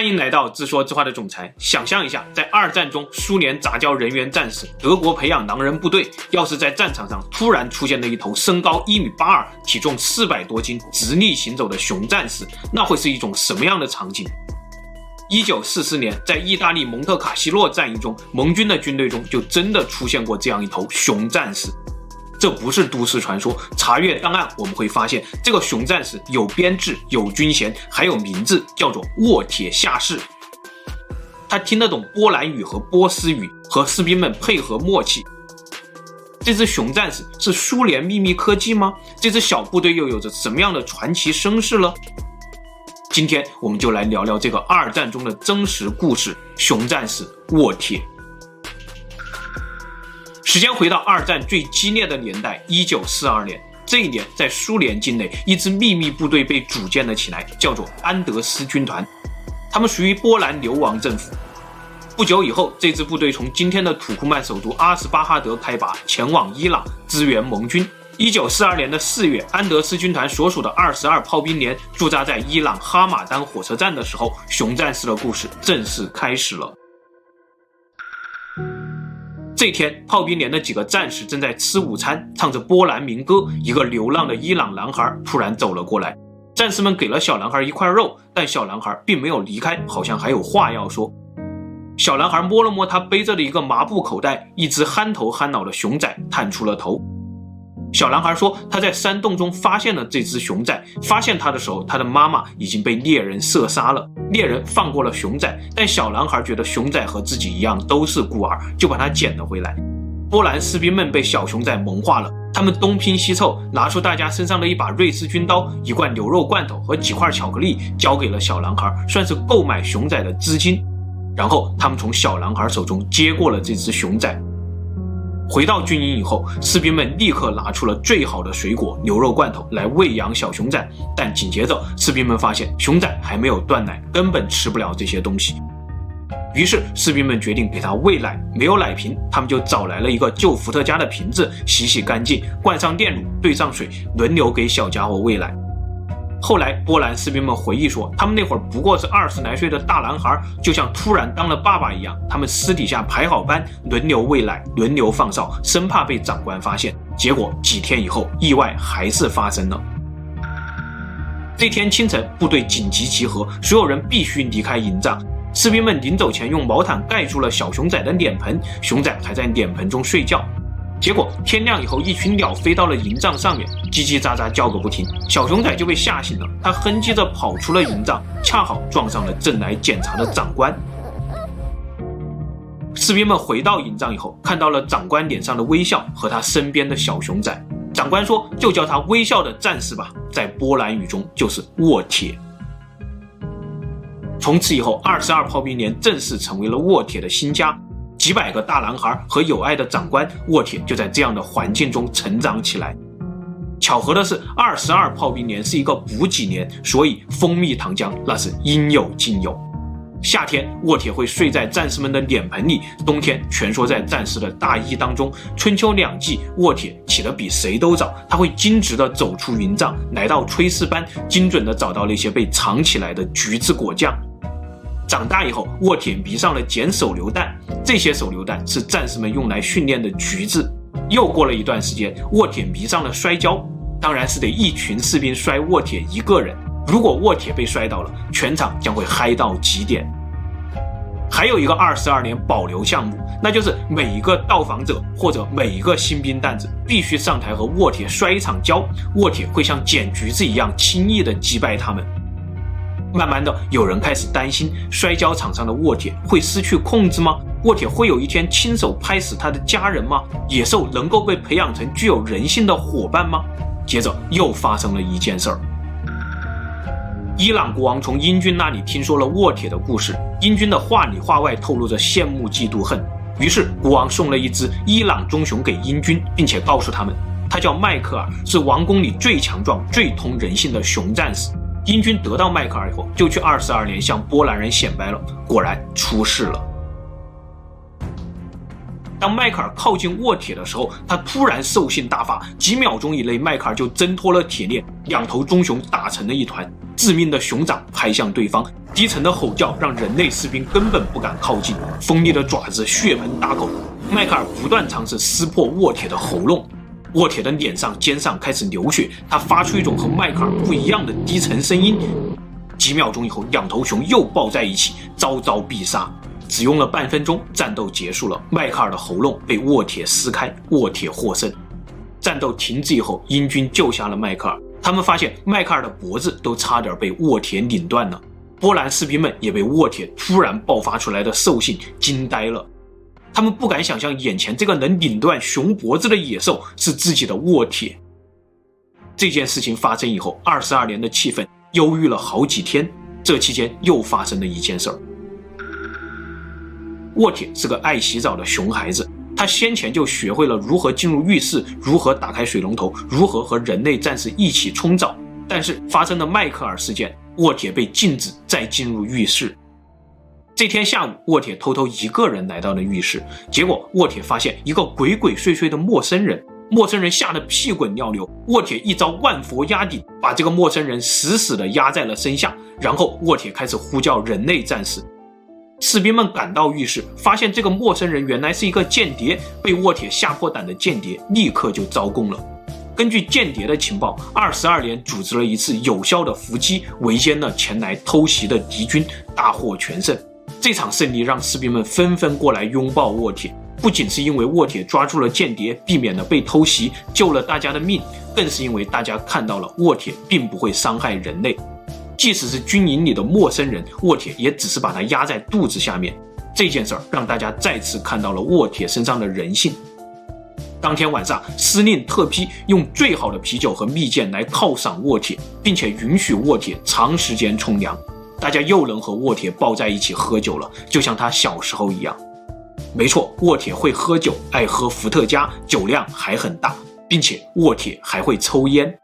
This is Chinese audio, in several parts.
欢迎来到自说自话的总裁。想象一下，在二战中，苏联杂交人员战士，德国培养狼人部队，要是在战场上突然出现了一头身高一米八二、体重四百多斤、直立行走的熊战士，那会是一种什么样的场景？一九四四年，在意大利蒙特卡西诺战役中，盟军的军队中就真的出现过这样一头熊战士。这不是都市传说。查阅档案，我们会发现这个熊战士有编制、有军衔，还有名字，叫做沃铁下士。他听得懂波兰语和波斯语，和士兵们配合默契。这只熊战士是苏联秘密科技吗？这支小部队又有着什么样的传奇身世呢？今天我们就来聊聊这个二战中的真实故事——熊战士沃铁。时间回到二战最激烈的年代，一九四二年。这一年，在苏联境内，一支秘密部队被组建了起来，叫做安德斯军团。他们属于波兰流亡政府。不久以后，这支部队从今天的土库曼首都阿斯巴哈德开拔，前往伊朗支援盟军。一九四二年的四月，安德斯军团所属的二十二炮兵连驻扎在伊朗哈马丹火车站的时候，熊战士的故事正式开始了。这天，炮兵连的几个战士正在吃午餐，唱着波兰民歌。一个流浪的伊朗男孩突然走了过来，战士们给了小男孩一块肉，但小男孩并没有离开，好像还有话要说。小男孩摸了摸他背着的一个麻布口袋，一只憨头憨脑的熊仔探出了头。小男孩说：“他在山洞中发现了这只熊仔，发现他的时候，他的妈妈已经被猎人射杀了。猎人放过了熊仔，但小男孩觉得熊仔和自己一样都是孤儿，就把他捡了回来。波兰士兵们被小熊仔萌化了，他们东拼西凑，拿出大家身上的一把瑞士军刀、一罐牛肉罐头和几块巧克力，交给了小男孩，算是购买熊仔的资金。然后他们从小男孩手中接过了这只熊仔。”回到军营以后，士兵们立刻拿出了最好的水果、牛肉罐头来喂养小熊仔。但紧接着，士兵们发现熊仔还没有断奶，根本吃不了这些东西。于是，士兵们决定给他喂奶。没有奶瓶，他们就找来了一个旧伏特加的瓶子，洗洗干净，灌上电乳，兑上水，轮流给小家伙喂奶。后来，波兰士兵们回忆说，他们那会儿不过是二十来岁的大男孩，就像突然当了爸爸一样。他们私底下排好班，轮流喂奶，轮流放哨，生怕被长官发现。结果几天以后，意外还是发生了。这天清晨，部队紧急集合，所有人必须离开营帐。士兵们临走前用毛毯盖住了小熊仔的脸盆，熊仔还在脸盆中睡觉。结果天亮以后，一群鸟飞到了营帐上面，叽叽喳喳叫个不停。小熊仔就被吓醒了，他哼唧着跑出了营帐，恰好撞上了正来检查的长官。士兵们回到营帐以后，看到了长官脸上的微笑和他身边的小熊仔。长官说：“就叫他微笑的战士吧，在波兰语中就是沃铁。”从此以后，二十二炮兵连正式成为了沃铁的新家。几百个大男孩和有爱的长官沃铁就在这样的环境中成长起来。巧合的是，二十二炮兵连是一个补给连，所以蜂蜜糖浆那是应有尽有。夏天，沃铁会睡在战士们的脸盆里；冬天，蜷缩在战士的大衣当中。春秋两季，沃铁起得比谁都早，他会精直地走出营帐，来到炊事班，精准地找到那些被藏起来的橘子果酱。长大以后，沃铁迷上了捡手榴弹。这些手榴弹是战士们用来训练的橘子。又过了一段时间，沃铁迷上了摔跤，当然是得一群士兵摔沃铁一个人。如果沃铁被摔倒了，全场将会嗨到极点。还有一个二十二年保留项目，那就是每一个到访者或者每一个新兵蛋子必须上台和沃铁摔一场跤，沃铁会像捡橘子一样轻易地击败他们。慢慢的，有人开始担心摔跤场上的沃铁会失去控制吗？沃铁会有一天亲手拍死他的家人吗？野兽能够被培养成具有人性的伙伴吗？接着又发生了一件事儿。伊朗国王从英军那里听说了沃铁的故事，英军的话里话外透露着羡慕嫉妒恨，于是国王送了一只伊朗棕熊给英军，并且告诉他们，他叫迈克尔，是王宫里最强壮、最通人性的熊战士。英军得到迈克尔以后，就去二十二连向波兰人显摆了，果然出事了。当迈克尔靠近沃铁的时候，他突然兽性大发，几秒钟以内，迈克尔就挣脱了铁链，两头棕熊打成了一团，致命的熊掌拍向对方，低沉的吼叫让人类士兵根本不敢靠近，锋利的爪子血盆大口，迈克尔不断尝试撕破沃铁的喉咙，沃铁的脸上、肩上开始流血，他发出一种和迈克尔不一样的低沉声音。几秒钟以后，两头熊又抱在一起，招招必杀。只用了半分钟，战斗结束了。迈克尔的喉咙被沃铁撕开，沃铁获胜。战斗停止以后，英军救下了迈克尔。他们发现迈克尔的脖子都差点被沃铁拧断了。波兰士兵们也被沃铁突然爆发出来的兽性惊呆了。他们不敢想象，眼前这个能拧断熊脖子的野兽是自己的沃铁。这件事情发生以后，二十二连的气氛忧郁了好几天。这期间又发生了一件事儿。沃铁是个爱洗澡的熊孩子，他先前就学会了如何进入浴室，如何打开水龙头，如何和人类战士一起冲澡。但是发生了迈克尔事件，沃铁被禁止再进入浴室。这天下午，沃铁偷偷一个人来到了浴室，结果沃铁发现一个鬼鬼祟祟的陌生人，陌生人吓得屁滚尿流。沃铁一招万佛压顶，把这个陌生人死死地压在了身下，然后沃铁开始呼叫人类战士。士兵们赶到浴室，发现这个陌生人原来是一个间谍，被沃铁吓破胆的间谍立刻就招供了。根据间谍的情报，二十二连组织了一次有效的伏击，围歼了前来偷袭的敌军，大获全胜。这场胜利让士兵们纷纷过来拥抱沃铁，不仅是因为沃铁抓住了间谍，避免了被偷袭，救了大家的命，更是因为大家看到了沃铁并不会伤害人类。即使是军营里的陌生人，沃铁也只是把他压在肚子下面。这件事儿让大家再次看到了沃铁身上的人性。当天晚上，司令特批用最好的啤酒和蜜饯来犒赏沃铁，并且允许沃铁长时间冲凉。大家又能和沃铁抱在一起喝酒了，就像他小时候一样。没错，沃铁会喝酒，爱喝伏特加，酒量还很大，并且沃铁还会抽烟。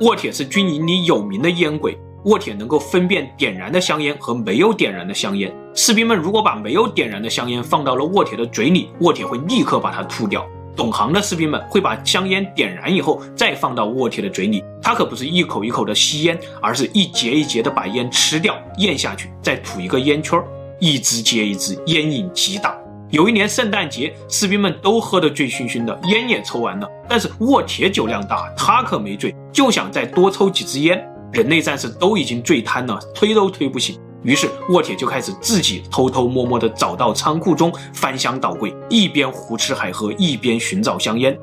沃铁是军营里有名的烟鬼。沃铁能够分辨点燃的香烟和没有点燃的香烟。士兵们如果把没有点燃的香烟放到了沃铁的嘴里，沃铁会立刻把它吐掉。懂行的士兵们会把香烟点燃以后再放到沃铁的嘴里，他可不是一口一口的吸烟，而是一节一节的把烟吃掉，咽下去，再吐一个烟圈，一支接一支，烟瘾极大。有一年圣诞节，士兵们都喝得醉醺醺的，烟也抽完了，但是沃铁酒量大，他可没醉，就想再多抽几支烟。人类战士都已经醉瘫了，推都推不醒，于是沃铁就开始自己偷偷摸摸地找到仓库中，翻箱倒柜，一边胡吃海喝，一边寻找香烟。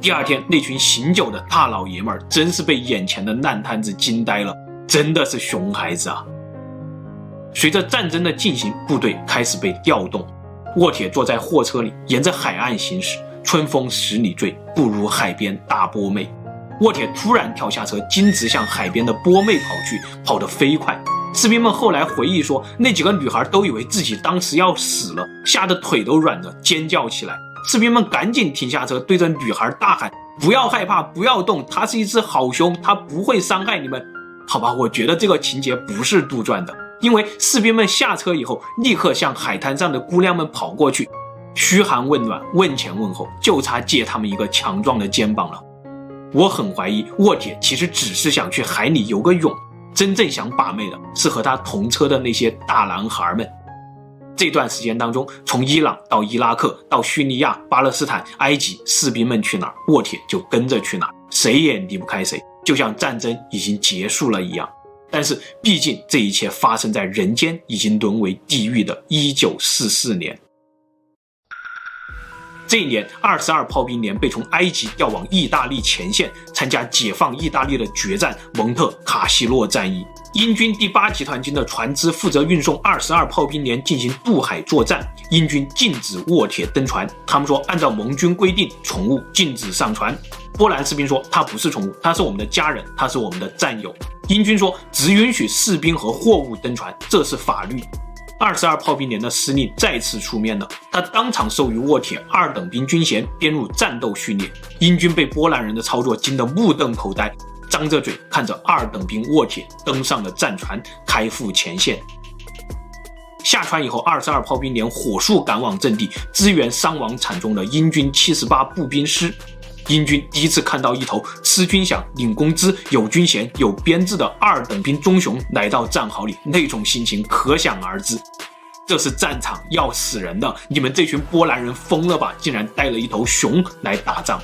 第二天，那群醒酒的大老爷们儿真是被眼前的烂摊子惊呆了，真的是熊孩子啊！随着战争的进行，部队开始被调动。沃铁坐在货车里，沿着海岸行驶。春风十里醉，不如海边大波妹。沃铁突然跳下车，径直向海边的波妹跑去，跑得飞快。士兵们后来回忆说，那几个女孩都以为自己当时要死了，吓得腿都软了，尖叫起来。士兵们赶紧停下车，对着女孩大喊：“不要害怕，不要动，她是一只好熊，她不会伤害你们。”好吧，我觉得这个情节不是杜撰的。因为士兵们下车以后，立刻向海滩上的姑娘们跑过去，嘘寒问暖，问前问后，就差借他们一个强壮的肩膀了。我很怀疑沃铁其实只是想去海里游个泳，真正想把妹的是和他同车的那些大男孩们。这段时间当中，从伊朗到伊拉克到叙利亚、巴勒斯坦、埃及，士兵们去哪儿，沃铁就跟着去哪儿，谁也离不开谁，就像战争已经结束了一样。但是，毕竟这一切发生在人间已经沦为地狱的1944年。这一年，二十二炮兵连被从埃及调往意大利前线，参加解放意大利的决战蒙特卡西诺战役。英军第八集团军的船只负责运送二十二炮兵连进行渡海作战。英军禁止卧铁登船，他们说按照盟军规定，宠物禁止上船。波兰士兵说他不是宠物，他是我们的家人，他是我们的战友。英军说只允许士兵和货物登船，这是法律。二十二炮兵连的司令再次出面了，他当场授予沃铁二等兵军衔，编入战斗序列。英军被波兰人的操作惊得目瞪口呆，张着嘴看着二等兵沃铁登上了战船，开赴前线。下船以后，二十二炮兵连火速赶往阵地，支援伤亡惨重的英军七十八步兵师。英军第一次看到一头吃军饷、领工资、有军衔、有编制的二等兵棕熊来到战壕里，那种心情可想而知。这是战场，要死人的！你们这群波兰人疯了吧？竟然带了一头熊来打仗！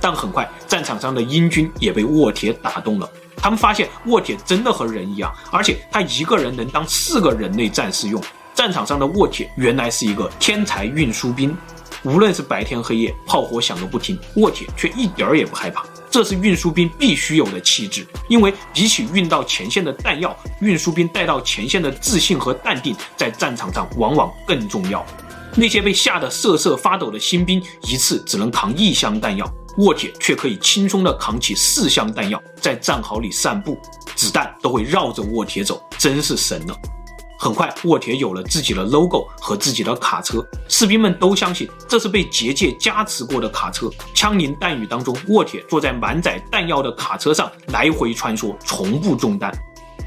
但很快，战场上的英军也被沃铁打动了。他们发现沃铁真的和人一样，而且他一个人能当四个人类战士用。战场上的沃铁原来是一个天才运输兵。无论是白天黑夜，炮火响个不停，沃铁却一点儿也不害怕。这是运输兵必须有的气质，因为比起运到前线的弹药，运输兵带到前线的自信和淡定，在战场上往往更重要。那些被吓得瑟瑟发抖的新兵，一次只能扛一箱弹药，沃铁却可以轻松地扛起四箱弹药，在战壕里散步，子弹都会绕着沃铁走，真是神了。很快，沃铁有了自己的 logo 和自己的卡车，士兵们都相信这是被结界加持过的卡车。枪林弹雨当中，沃铁坐在满载弹药的卡车上来回穿梭，从不中弹。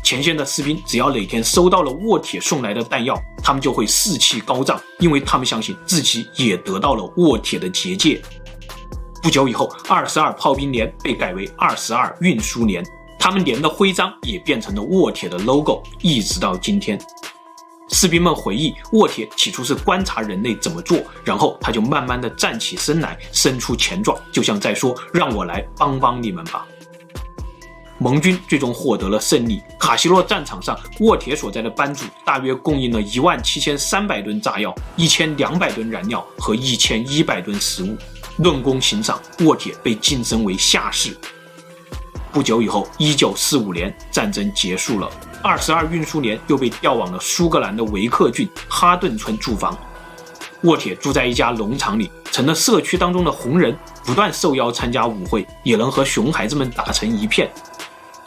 前线的士兵只要哪天收到了沃铁送来的弹药，他们就会士气高涨，因为他们相信自己也得到了沃铁的结界。不久以后，二十二炮兵连被改为二十二运输连。他们连的徽章也变成了沃铁的 logo，一直到今天。士兵们回忆，沃铁起初是观察人类怎么做，然后他就慢慢的站起身来，伸出前爪，就像在说：“让我来帮帮你们吧。”盟军最终获得了胜利。卡西洛战场上，沃铁所在的班组大约供应了一万七千三百吨炸药、一千两百吨燃料和一千一百吨食物。论功行赏，沃铁被晋升为下士。不久以后，一九四五年战争结束了，二十二运输连又被调往了苏格兰的维克郡哈顿村驻防。沃铁住在一家农场里，成了社区当中的红人，不断受邀参加舞会，也能和熊孩子们打成一片。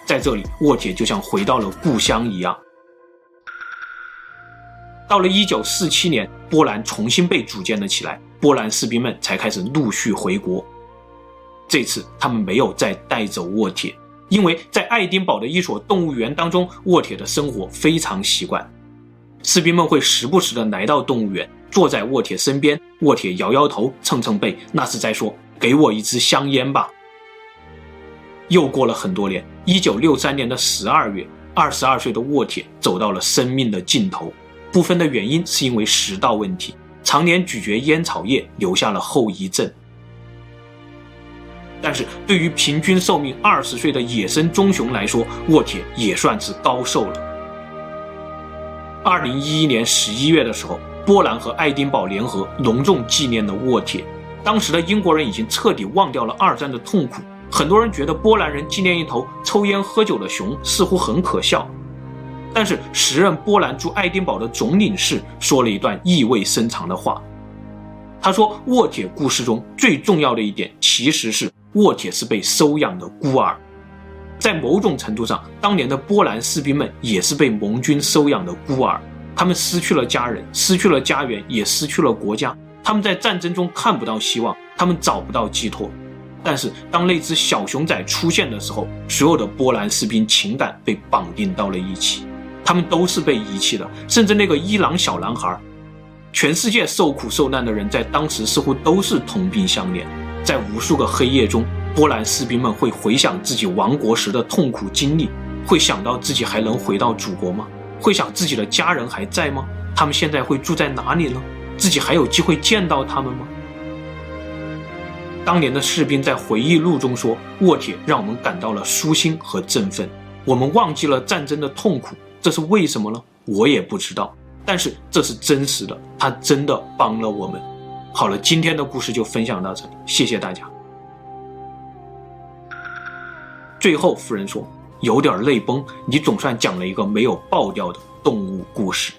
在这里，沃铁就像回到了故乡一样。到了一九四七年，波兰重新被组建了起来，波兰士兵们才开始陆续回国。这次他们没有再带走沃铁，因为在爱丁堡的一所动物园当中，沃铁的生活非常习惯。士兵们会时不时的来到动物园，坐在沃铁身边，沃铁摇摇头，蹭蹭背，那是在说：“给我一支香烟吧。”又过了很多年，一九六三年的十二月，二十二岁的沃铁走到了生命的尽头。部分的原因是因为食道问题，常年咀嚼烟草叶，留下了后遗症。但是对于平均寿命二十岁的野生棕熊来说，沃铁也算是高寿了。二零一一年十一月的时候，波兰和爱丁堡联合隆重纪念了沃铁。当时的英国人已经彻底忘掉了二战的痛苦，很多人觉得波兰人纪念一头抽烟喝酒的熊似乎很可笑。但是时任波兰驻爱丁堡的总领事说了一段意味深长的话，他说：“沃铁故事中最重要的一点其实是。”沃铁是被收养的孤儿，在某种程度上，当年的波兰士兵们也是被盟军收养的孤儿。他们失去了家人，失去了家园，也失去了国家。他们在战争中看不到希望，他们找不到寄托。但是，当那只小熊仔出现的时候，所有的波兰士兵情感被绑定到了一起。他们都是被遗弃的，甚至那个伊朗小男孩。全世界受苦受难的人，在当时似乎都是同病相怜。在无数个黑夜中，波兰士兵们会回想自己亡国时的痛苦经历，会想到自己还能回到祖国吗？会想自己的家人还在吗？他们现在会住在哪里呢？自己还有机会见到他们吗？当年的士兵在回忆录中说：“沃铁让我们感到了舒心和振奋，我们忘记了战争的痛苦，这是为什么呢？我也不知道，但是这是真实的，他真的帮了我们。”好了，今天的故事就分享到这里，谢谢大家。最后，夫人说：“有点泪崩，你总算讲了一个没有爆掉的动物故事。”